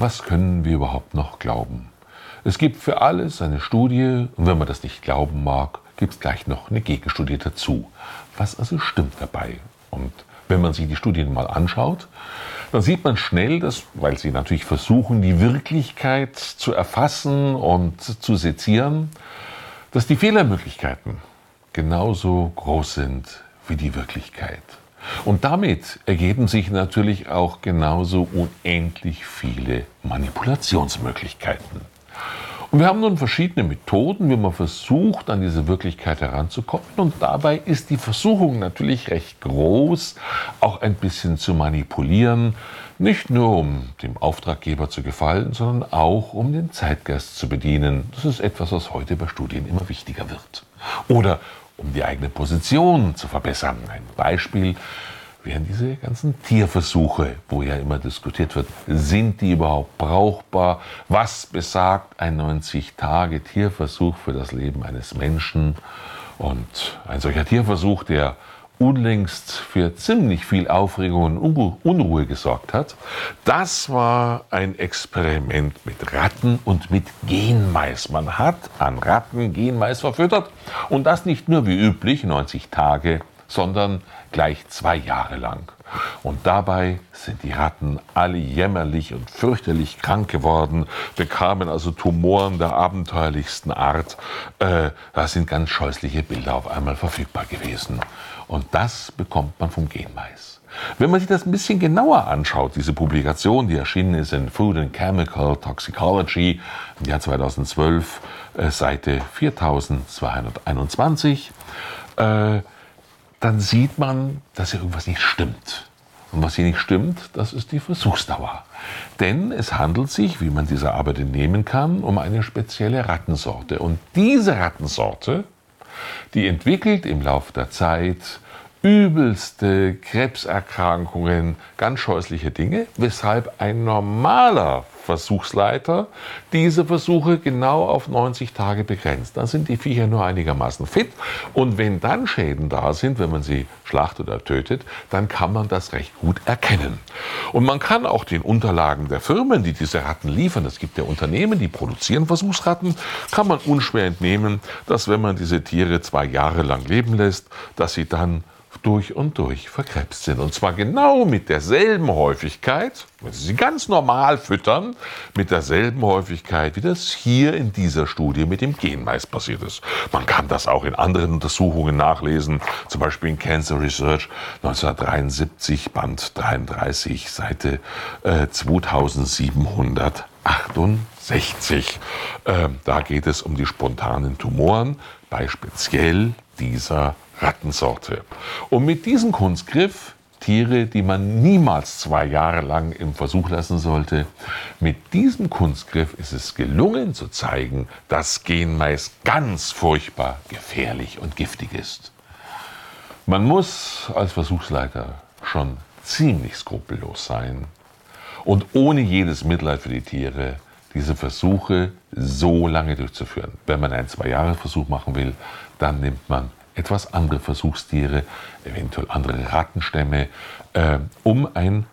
was können wir überhaupt noch glauben? Es gibt für alles eine Studie und wenn man das nicht glauben mag, gibt es gleich noch eine Gegenstudie dazu. Was also stimmt dabei? Und wenn man sich die Studien mal anschaut, dann sieht man schnell, dass, weil sie natürlich versuchen, die Wirklichkeit zu erfassen und zu sezieren, dass die Fehlermöglichkeiten genauso groß sind wie die Wirklichkeit. Und damit ergeben sich natürlich auch genauso unendlich viele Manipulationsmöglichkeiten. Und wir haben nun verschiedene Methoden, wie man versucht, an diese Wirklichkeit heranzukommen. Und dabei ist die Versuchung natürlich recht groß, auch ein bisschen zu manipulieren. Nicht nur um dem Auftraggeber zu gefallen, sondern auch um den Zeitgeist zu bedienen. Das ist etwas, was heute bei Studien immer wichtiger wird. Oder um die eigene Position zu verbessern. Ein Beispiel wären diese ganzen Tierversuche, wo ja immer diskutiert wird, sind die überhaupt brauchbar? Was besagt ein 90-Tage-Tierversuch für das Leben eines Menschen? Und ein solcher Tierversuch, der unlängst für ziemlich viel Aufregung und Unruhe gesorgt hat. Das war ein Experiment mit Ratten und mit Genmais. Man hat an Ratten Genmais verfüttert und das nicht nur wie üblich 90 Tage, sondern gleich zwei Jahre lang. Und dabei sind die Ratten alle jämmerlich und fürchterlich krank geworden, bekamen also Tumoren der abenteuerlichsten Art. Äh, da sind ganz scheußliche Bilder auf einmal verfügbar gewesen. Und das bekommt man vom Genmais. Wenn man sich das ein bisschen genauer anschaut, diese Publikation, die erschienen ist in Food and Chemical Toxicology im Jahr 2012, äh, Seite 4221, äh, dann sieht man, dass hier irgendwas nicht stimmt. Und was hier nicht stimmt, das ist die Versuchsdauer. Denn es handelt sich, wie man diese Arbeit entnehmen kann, um eine spezielle Rattensorte. Und diese Rattensorte, die entwickelt im Laufe der Zeit übelste Krebserkrankungen, ganz scheußliche Dinge, weshalb ein normaler Versuchsleiter diese Versuche genau auf 90 Tage begrenzt. Dann sind die Viecher nur einigermaßen fit und wenn dann Schäden da sind, wenn man sie schlachtet oder tötet, dann kann man das recht gut erkennen. Und man kann auch den Unterlagen der Firmen, die diese Ratten liefern, es gibt ja Unternehmen, die produzieren Versuchsratten, kann man unschwer entnehmen, dass wenn man diese Tiere zwei Jahre lang leben lässt, dass sie dann durch und durch verkrebst sind. Und zwar genau mit derselben Häufigkeit, wenn Sie sie ganz normal füttern, mit derselben Häufigkeit, wie das hier in dieser Studie mit dem Genmais passiert ist. Man kann das auch in anderen Untersuchungen nachlesen, zum Beispiel in Cancer Research 1973, Band 33, Seite äh, 2768. Äh, da geht es um die spontanen Tumoren bei speziell dieser Rattensorte. Und mit diesem Kunstgriff, Tiere, die man niemals zwei Jahre lang im Versuch lassen sollte, mit diesem Kunstgriff ist es gelungen zu zeigen, dass Genmais ganz furchtbar gefährlich und giftig ist. Man muss als Versuchsleiter schon ziemlich skrupellos sein und ohne jedes Mitleid für die Tiere diese Versuche so lange durchzuführen. Wenn man einen Zwei-Jahres-Versuch machen will, dann nimmt man etwas andere Versuchstiere, eventuell andere Rattenstämme, äh, um ein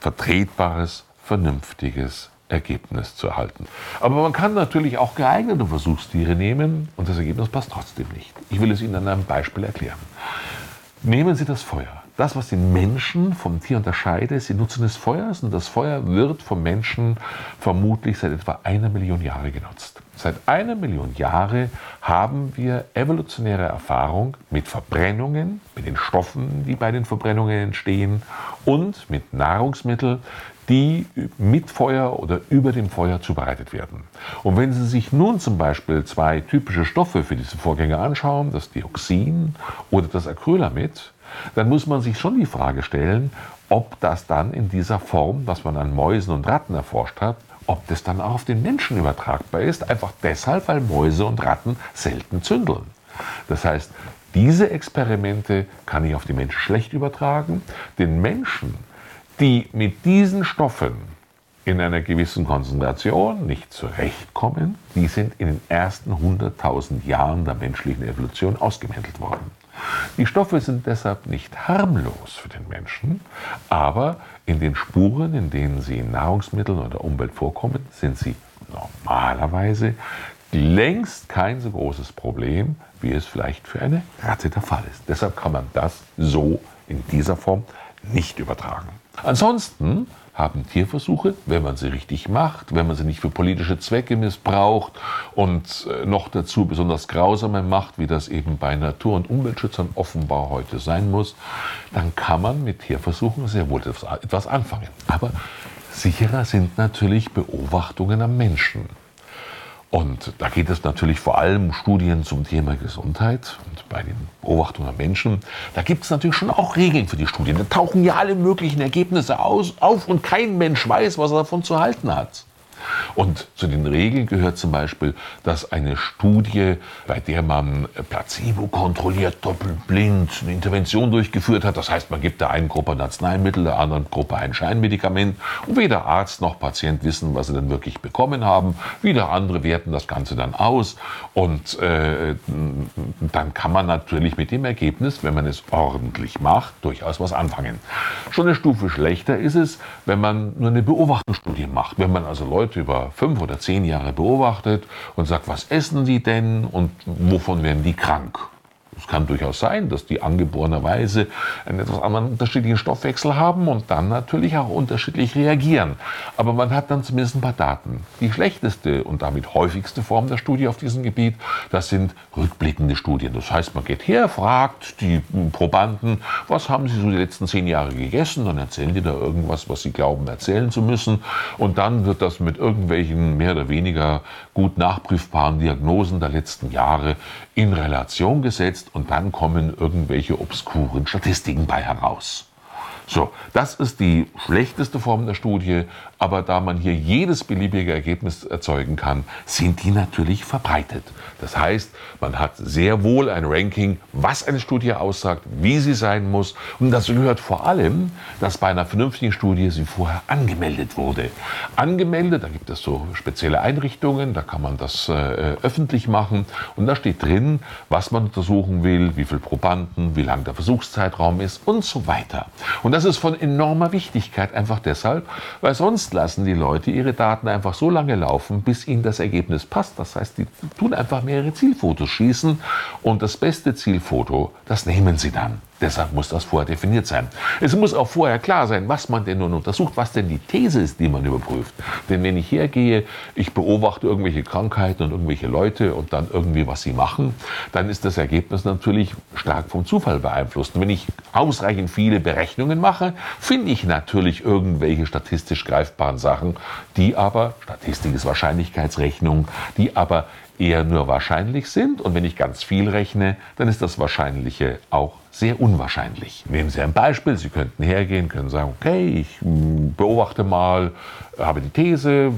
vertretbares, vernünftiges Ergebnis zu erhalten. Aber man kann natürlich auch geeignete Versuchstiere nehmen und das Ergebnis passt trotzdem nicht. Ich will es Ihnen an einem Beispiel erklären. Nehmen Sie das Feuer. Das, was den Menschen vom Tier unterscheidet, ist die Nutzung des Feuers. Und das Feuer wird vom Menschen vermutlich seit etwa einer Million Jahre genutzt. Seit einer Million Jahre haben wir evolutionäre Erfahrung mit Verbrennungen, mit den Stoffen, die bei den Verbrennungen entstehen und mit Nahrungsmitteln, die mit Feuer oder über dem Feuer zubereitet werden. Und wenn Sie sich nun zum Beispiel zwei typische Stoffe für diese Vorgänge anschauen, das Dioxin oder das Acrylamid, dann muss man sich schon die Frage stellen, ob das dann in dieser Form, was man an Mäusen und Ratten erforscht hat, ob das dann auch auf den Menschen übertragbar ist, einfach deshalb, weil Mäuse und Ratten selten zündeln. Das heißt, diese Experimente kann ich auf die Menschen schlecht übertragen. Den Menschen, die mit diesen Stoffen in einer gewissen Konzentration nicht zurechtkommen, die sind in den ersten 100.000 Jahren der menschlichen Evolution ausgemeldet worden. Die Stoffe sind deshalb nicht harmlos für den Menschen, aber in den Spuren, in denen sie in Nahrungsmitteln oder Umwelt vorkommen, sind sie normalerweise längst kein so großes Problem, wie es vielleicht für eine Ratte der Fall ist. Deshalb kann man das so in dieser Form nicht übertragen. Ansonsten haben Tierversuche, wenn man sie richtig macht, wenn man sie nicht für politische Zwecke missbraucht und äh, noch dazu besonders grausame macht, wie das eben bei Natur- und Umweltschützern offenbar heute sein muss, dann kann man mit Tierversuchen sehr wohl etwas anfangen. Aber sicherer sind natürlich Beobachtungen am Menschen. Und da geht es natürlich vor allem um Studien zum Thema Gesundheit und bei den Beobachtungen der Menschen. Da gibt es natürlich schon auch Regeln für die Studien. Da tauchen ja alle möglichen Ergebnisse aus, auf und kein Mensch weiß, was er davon zu halten hat. Und zu den Regeln gehört zum Beispiel, dass eine Studie, bei der man Placebo kontrolliert, doppelblind eine Intervention durchgeführt hat, das heißt, man gibt der einen Gruppe ein Arzneimittel, der anderen Gruppe ein Scheinmedikament und weder Arzt noch Patient wissen, was sie denn wirklich bekommen haben. Wieder andere werten das Ganze dann aus und äh, dann kann man natürlich mit dem Ergebnis, wenn man es ordentlich macht, durchaus was anfangen. Schon eine Stufe schlechter ist es, wenn man nur eine Beobachtungsstudie macht, wenn man also Leute über fünf oder zehn Jahre beobachtet und sagt, was essen sie denn und wovon werden die krank? Es kann durchaus sein, dass die angeborenerweise einen etwas anderen unterschiedlichen Stoffwechsel haben und dann natürlich auch unterschiedlich reagieren. Aber man hat dann zumindest ein paar Daten. Die schlechteste und damit häufigste Form der Studie auf diesem Gebiet, das sind rückblickende Studien. Das heißt, man geht her, fragt die Probanden, was haben sie so die letzten zehn Jahre gegessen, dann erzählen die da irgendwas, was sie glauben erzählen zu müssen. Und dann wird das mit irgendwelchen mehr oder weniger gut nachprüfbaren Diagnosen der letzten Jahre in Relation gesetzt und dann kommen irgendwelche obskuren Statistiken bei heraus. So, das ist die schlechteste Form der Studie, aber da man hier jedes beliebige Ergebnis erzeugen kann, sind die natürlich verbreitet. Das heißt, man hat sehr wohl ein Ranking, was eine Studie aussagt, wie sie sein muss. Und dazu gehört vor allem, dass bei einer vernünftigen Studie sie vorher angemeldet wurde. Angemeldet, da gibt es so spezielle Einrichtungen, da kann man das äh, öffentlich machen. Und da steht drin, was man untersuchen will, wie viele Probanden, wie lang der Versuchszeitraum ist und so weiter. Und das ist von enormer Wichtigkeit, einfach deshalb, weil sonst lassen die Leute ihre Daten einfach so lange laufen, bis ihnen das Ergebnis passt. Das heißt, die tun einfach mehrere Zielfotos schießen und das beste Zielfoto, das nehmen sie dann. Deshalb muss das vorher definiert sein. Es muss auch vorher klar sein, was man denn nun untersucht, was denn die These ist, die man überprüft. Denn wenn ich hergehe, ich beobachte irgendwelche Krankheiten und irgendwelche Leute und dann irgendwie, was sie machen, dann ist das Ergebnis natürlich stark vom Zufall beeinflusst. Und wenn ich ausreichend viele Berechnungen mache, finde ich natürlich irgendwelche statistisch greifbaren Sachen, die aber, Statistik ist Wahrscheinlichkeitsrechnung, die aber eher nur wahrscheinlich sind. Und wenn ich ganz viel rechne, dann ist das Wahrscheinliche auch sehr unwahrscheinlich. Nehmen Sie ein Beispiel. Sie könnten hergehen, können sagen, okay, ich hm, beobachte mal, habe die These,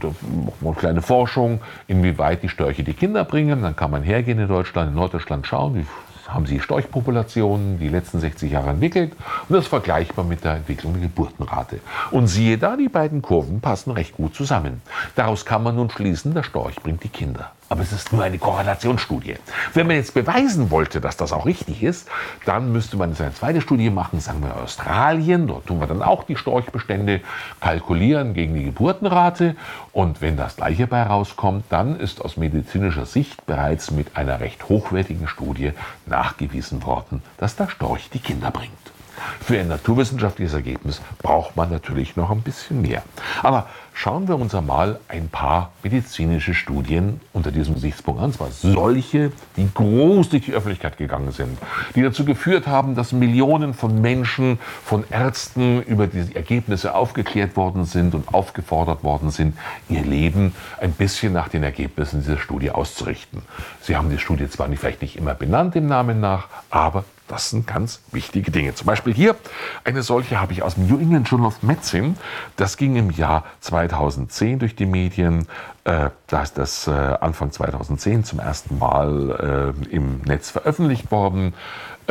mache mal eine kleine Forschung, inwieweit die Störche die Kinder bringen. Dann kann man hergehen in Deutschland, in Norddeutschland schauen, wie haben sie Storchpopulationen die letzten 60 Jahre entwickelt und das ist vergleichbar mit der Entwicklung der Geburtenrate. Und siehe da, die beiden Kurven passen recht gut zusammen. Daraus kann man nun schließen, der Storch bringt die Kinder aber es ist nur eine Korrelationsstudie. Wenn man jetzt beweisen wollte, dass das auch richtig ist, dann müsste man eine zweite Studie machen, sagen wir Australien. Dort tun wir dann auch die Storchbestände kalkulieren gegen die Geburtenrate. Und wenn das gleiche bei rauskommt, dann ist aus medizinischer Sicht bereits mit einer recht hochwertigen Studie nachgewiesen worden, dass der Storch die Kinder bringt. Für ein naturwissenschaftliches Ergebnis braucht man natürlich noch ein bisschen mehr. Aber schauen wir uns einmal ein paar medizinische Studien unter diesem Gesichtspunkt an. Zwar solche, die groß durch die Öffentlichkeit gegangen sind, die dazu geführt haben, dass Millionen von Menschen, von Ärzten über diese Ergebnisse aufgeklärt worden sind und aufgefordert worden sind, ihr Leben ein bisschen nach den Ergebnissen dieser Studie auszurichten. Sie haben die Studie zwar nicht, vielleicht nicht immer benannt im Namen nach, aber das sind ganz wichtige Dinge. Zum Beispiel hier eine solche habe ich aus dem New England Journal of Medicine. Das ging im Jahr 2000 2010 durch die Medien. Äh, da ist das äh, Anfang 2010 zum ersten Mal äh, im Netz veröffentlicht worden.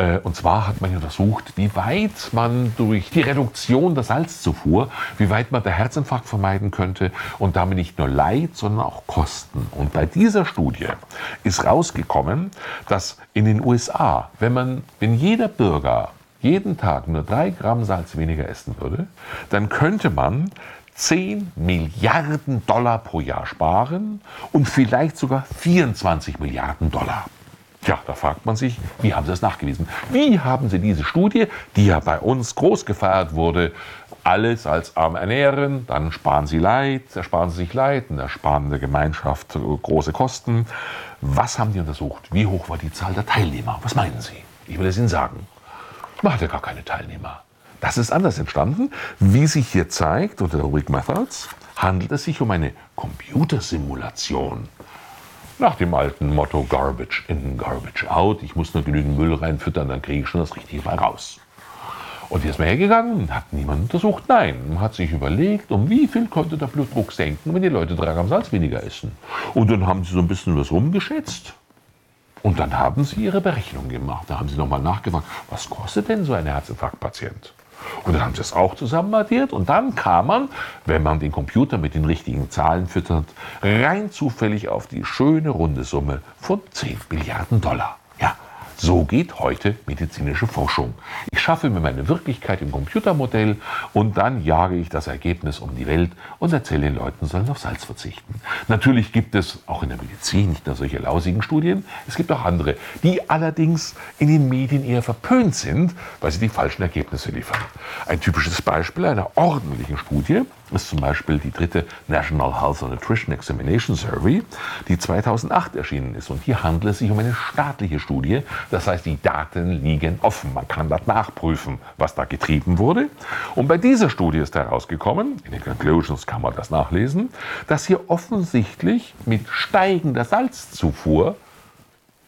Äh, und zwar hat man untersucht, wie weit man durch die Reduktion der Salzzufuhr, wie weit man der Herzinfarkt vermeiden könnte und damit nicht nur Leid, sondern auch Kosten. Und bei dieser Studie ist rausgekommen, dass in den USA, wenn man, wenn jeder Bürger jeden Tag nur drei Gramm Salz weniger essen würde, dann könnte man 10 Milliarden Dollar pro Jahr sparen und vielleicht sogar 24 Milliarden Dollar. Tja, da fragt man sich, wie haben Sie das nachgewiesen? Wie haben Sie diese Studie, die ja bei uns groß gefeiert wurde, alles als arm ernähren, dann sparen Sie Leid, ersparen Sie sich Leid, ersparen der Gemeinschaft große Kosten. Was haben die untersucht? Wie hoch war die Zahl der Teilnehmer? Was meinen Sie? Ich will es Ihnen sagen. Man hatte gar keine Teilnehmer. Das ist anders entstanden. Wie sich hier zeigt unter der Rubrik Methods, handelt es sich um eine Computersimulation. Nach dem alten Motto Garbage in, Garbage out. Ich muss nur genügend Müll reinfüttern, dann kriege ich schon das Richtige mal raus. Und hier ist man hergegangen hat niemand untersucht. Nein, man hat sich überlegt, um wie viel konnte der Blutdruck senken, wenn die Leute drei Gramm Salz weniger essen. Und dann haben sie so ein bisschen was rumgeschätzt. Und dann haben sie ihre Berechnung gemacht. Da haben sie nochmal nachgefragt, was kostet denn so ein Herzinfarktpatient? Und dann haben sie es auch zusammen addiert und dann kam man, wenn man den Computer mit den richtigen Zahlen füttert, rein zufällig auf die schöne runde Summe von 10 Milliarden Dollar. So geht heute medizinische Forschung. Ich schaffe mir meine Wirklichkeit im Computermodell und dann jage ich das Ergebnis um die Welt und erzähle den Leuten, sollen auf Salz verzichten. Natürlich gibt es auch in der Medizin nicht nur solche lausigen Studien, es gibt auch andere, die allerdings in den Medien eher verpönt sind, weil sie die falschen Ergebnisse liefern. Ein typisches Beispiel einer ordentlichen Studie ist zum Beispiel die dritte National Health and Nutrition Examination Survey, die 2008 erschienen ist. Und hier handelt es sich um eine staatliche Studie. Das heißt, die Daten liegen offen. Man kann das nachprüfen, was da getrieben wurde. Und bei dieser Studie ist herausgekommen, in den Conclusions kann man das nachlesen, dass hier offensichtlich mit steigender Salzzufuhr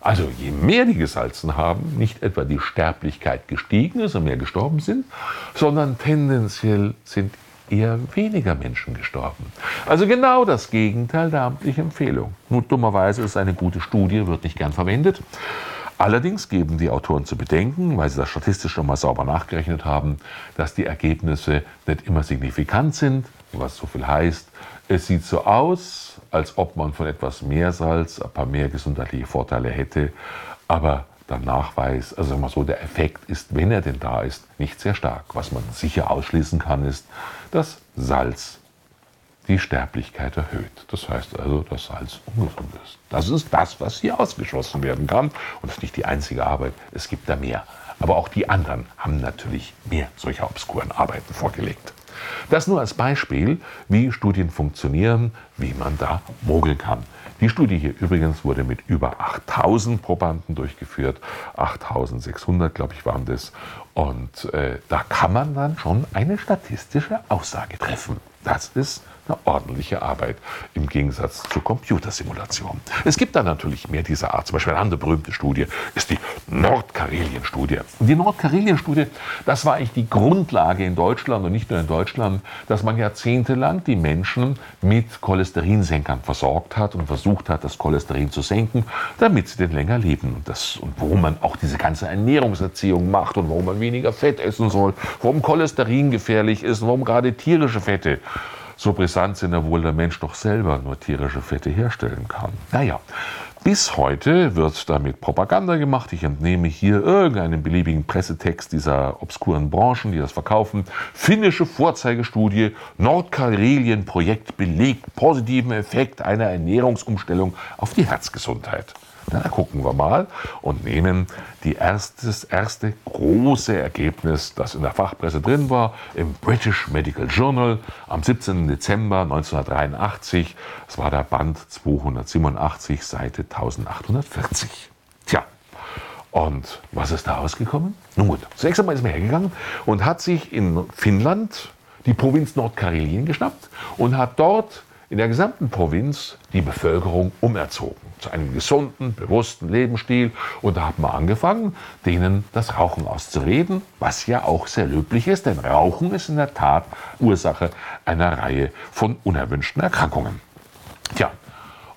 also je mehr die gesalzen haben, nicht etwa die Sterblichkeit gestiegen ist und mehr gestorben sind, sondern tendenziell sind eher weniger Menschen gestorben. Also genau das Gegenteil der amtlichen Empfehlung. Nur dummerweise ist eine gute Studie, wird nicht gern verwendet. Allerdings geben die Autoren zu bedenken, weil sie das statistisch schon mal sauber nachgerechnet haben, dass die Ergebnisse nicht immer signifikant sind, was so viel heißt. Es sieht so aus, als ob man von etwas mehr Salz ein paar mehr gesundheitliche Vorteile hätte, aber der Nachweis, also sagen wir so, der Effekt ist, wenn er denn da ist, nicht sehr stark. Was man sicher ausschließen kann, ist, dass Salz die Sterblichkeit erhöht. Das heißt also, dass Salz ungesund ist. Das ist das, was hier ausgeschlossen werden kann. Und das ist nicht die einzige Arbeit, es gibt da mehr. Aber auch die anderen haben natürlich mehr solcher obskuren Arbeiten vorgelegt. Das nur als Beispiel, wie Studien funktionieren, wie man da mogeln kann. Die Studie hier übrigens wurde mit über 8000 Probanden durchgeführt, 8600 glaube ich waren das. Und äh, da kann man dann schon eine statistische Aussage treffen. Das ist eine ordentliche Arbeit im Gegensatz zur Computersimulation. Es gibt da natürlich mehr dieser Art. Zum Beispiel eine andere berühmte Studie ist die Nordkarelien-Studie. Die Nordkarelien-Studie, das war eigentlich die Grundlage in Deutschland und nicht nur in Deutschland, dass man jahrzehntelang die Menschen mit Cholesterinsenkern versorgt hat und versucht hat, das Cholesterin zu senken, damit sie denn länger leben. Und, das, und warum man auch diese ganze Ernährungserziehung macht und warum man weniger Fett essen soll, warum Cholesterin gefährlich ist, warum gerade tierische Fette so brisant sind, obwohl der Mensch doch selber nur tierische Fette herstellen kann. Naja, bis heute wird damit Propaganda gemacht. Ich entnehme hier irgendeinen beliebigen Pressetext dieser obskuren Branchen, die das verkaufen. Finnische Vorzeigestudie, Nordkarelien-Projekt belegt positiven Effekt einer Ernährungsumstellung auf die Herzgesundheit. Na, gucken wir mal und nehmen die erstes, erste große Ergebnis, das in der Fachpresse drin war, im British Medical Journal am 17. Dezember 1983. Das war der Band 287, Seite 1840. Tja, und was ist da rausgekommen? Nun gut, zunächst einmal ist man hergegangen und hat sich in Finnland die Provinz Nordkarelien geschnappt und hat dort in der gesamten Provinz die Bevölkerung umerzogen zu einem gesunden, bewussten Lebensstil. Und da hat man angefangen, denen das Rauchen auszureden, was ja auch sehr löblich ist, denn Rauchen ist in der Tat Ursache einer Reihe von unerwünschten Erkrankungen. Tja,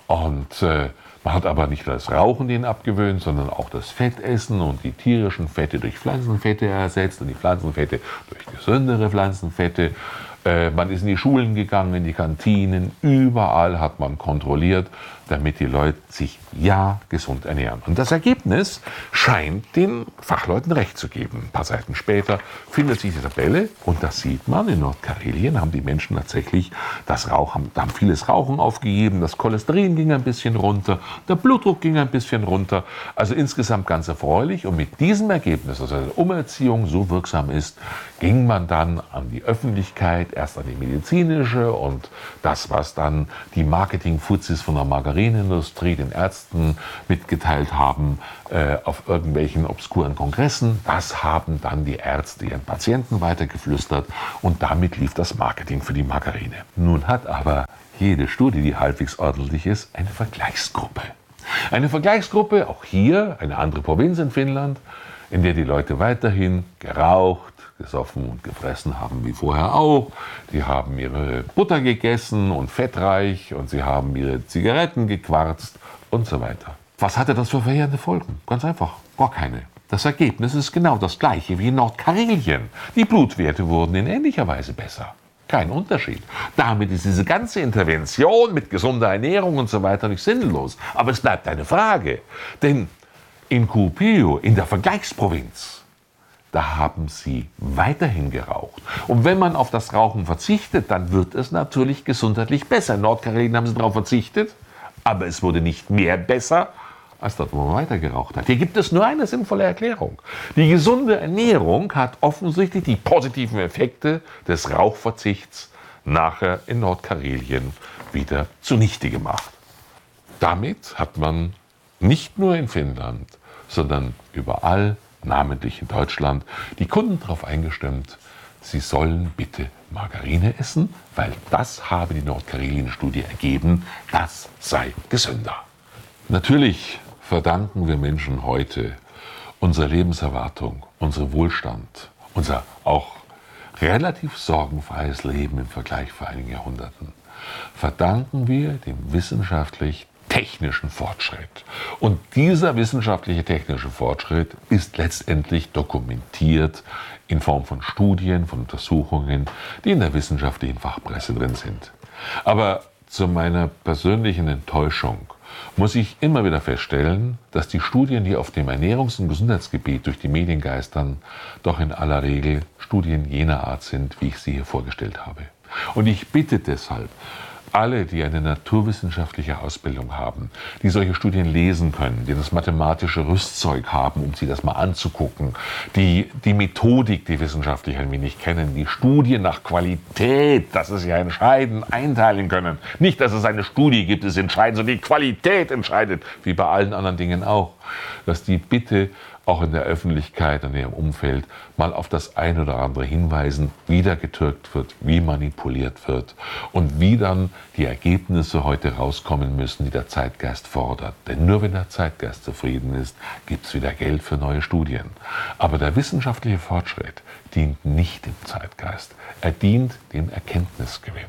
und äh, man hat aber nicht das Rauchen denen abgewöhnt, sondern auch das Fettessen und die tierischen Fette durch Pflanzenfette ersetzt und die Pflanzenfette durch gesündere Pflanzenfette. Äh, man ist in die Schulen gegangen, in die Kantinen, überall hat man kontrolliert, damit die Leute sich ja gesund ernähren. Und das Ergebnis scheint den Fachleuten recht zu geben. Ein paar Seiten später findet sich die Tabelle und das sieht man. In Nordkarelien haben die Menschen tatsächlich das Rauchen, haben vieles Rauchen aufgegeben, das Cholesterin ging ein bisschen runter, der Blutdruck ging ein bisschen runter. Also insgesamt ganz erfreulich. Und mit diesem Ergebnis, also dass Umerziehung so wirksam ist, ging man dann an die Öffentlichkeit, erst an die medizinische und das, was dann die Marketing-Fuzis von der Margarinenindustrie den Ärzten mitgeteilt haben äh, auf irgendwelchen obskuren Kongressen, das haben dann die Ärzte ihren Patienten weitergeflüstert und damit lief das Marketing für die Margarine. Nun hat aber jede Studie, die halbwegs ordentlich ist, eine Vergleichsgruppe. Eine Vergleichsgruppe, auch hier, eine andere Provinz in Finnland, in der die Leute weiterhin geraucht, gesoffen und gefressen haben wie vorher auch. Die haben ihre Butter gegessen und fettreich und sie haben ihre Zigaretten gequarzt und so weiter. Was hatte das für verheerende Folgen? Ganz einfach, gar keine. Das Ergebnis ist genau das gleiche wie in Nordkarelien. Die Blutwerte wurden in ähnlicher Weise besser. Kein Unterschied. Damit ist diese ganze Intervention mit gesunder Ernährung und so weiter nicht sinnlos. Aber es bleibt eine Frage. Denn in Kuopio, in der Vergleichsprovinz, da haben sie weiterhin geraucht. Und wenn man auf das Rauchen verzichtet, dann wird es natürlich gesundheitlich besser. In Nordkarelien haben sie darauf verzichtet, aber es wurde nicht mehr besser, als dort, wo man weiter geraucht hat. Hier gibt es nur eine sinnvolle Erklärung. Die gesunde Ernährung hat offensichtlich die positiven Effekte des Rauchverzichts nachher in Nordkarelien wieder zunichte gemacht. Damit hat man nicht nur in Finnland, sondern überall, namentlich in Deutschland, die Kunden darauf eingestimmt, sie sollen bitte Margarine essen, weil das habe die Nordkarelien-Studie ergeben, das sei gesünder. Natürlich verdanken wir Menschen heute unsere Lebenserwartung, unseren Wohlstand, unser auch relativ sorgenfreies Leben im Vergleich vor einigen Jahrhunderten, verdanken wir dem wissenschaftlich technischen Fortschritt. Und dieser wissenschaftliche technische Fortschritt ist letztendlich dokumentiert in Form von Studien, von Untersuchungen, die in der wissenschaftlichen Fachpresse drin sind. Aber zu meiner persönlichen Enttäuschung muss ich immer wieder feststellen, dass die Studien, die auf dem Ernährungs- und Gesundheitsgebiet durch die Medien geistern, doch in aller Regel Studien jener Art sind, wie ich sie hier vorgestellt habe. Und ich bitte deshalb alle, die eine naturwissenschaftliche Ausbildung haben, die solche Studien lesen können, die das mathematische Rüstzeug haben, um sich das mal anzugucken, die die Methodik, die wissenschaftlich ein wenig kennen, die Studien nach Qualität, das ist ja entscheidend, einteilen können. Nicht, dass es eine Studie gibt, ist entscheidend, sondern die Qualität entscheidet, wie bei allen anderen Dingen auch. Dass die bitte auch in der Öffentlichkeit, in ihrem Umfeld mal auf das eine oder andere hinweisen, wie da getürkt wird, wie manipuliert wird und wie dann die Ergebnisse heute rauskommen müssen, die der Zeitgeist fordert. Denn nur wenn der Zeitgeist zufrieden ist, gibt es wieder Geld für neue Studien. Aber der wissenschaftliche Fortschritt dient nicht dem Zeitgeist, er dient dem Erkenntnisgewinn.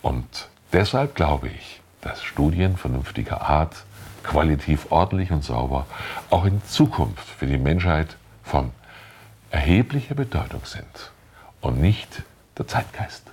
Und deshalb glaube ich, dass Studien vernünftiger Art qualitativ ordentlich und sauber auch in Zukunft für die Menschheit von erheblicher Bedeutung sind und nicht der Zeitgeist.